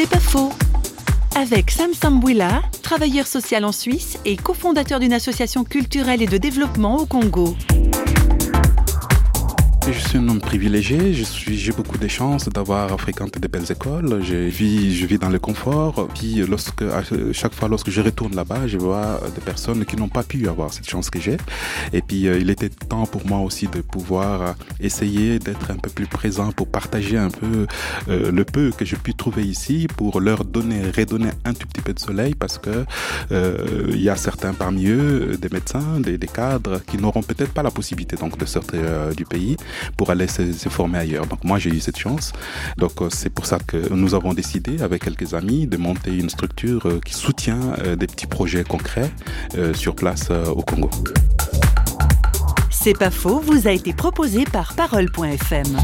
C'est pas faux. Avec Sam Sambouila, travailleur social en Suisse et cofondateur d'une association culturelle et de développement au Congo. Je suis un homme privilégié, j'ai beaucoup de chance d'avoir fréquenté de belles écoles, je vis, je vis dans le confort. Puis lorsque, chaque fois lorsque je retourne là-bas, je vois des personnes qui n'ont pas pu avoir cette chance que j'ai. Et puis euh, il était temps pour moi aussi de pouvoir essayer d'être un peu plus présent pour partager un peu euh, le peu que j'ai pu trouver ici, pour leur donner, redonner un tout petit peu de soleil parce que euh, il y a certains parmi eux, des médecins, des cadres, qui n'auront peut-être pas la possibilité donc de sortir du pays pour aller se, former ailleurs. Donc moi j'ai eu cette chance. Donc euh, c'est pour ça que nous avons décidé avec quelques amis de monter une structure euh, qui soutient euh, des petits projets concrets sur place au Congo. C'est pas faux, vous a été proposé par parole.fm.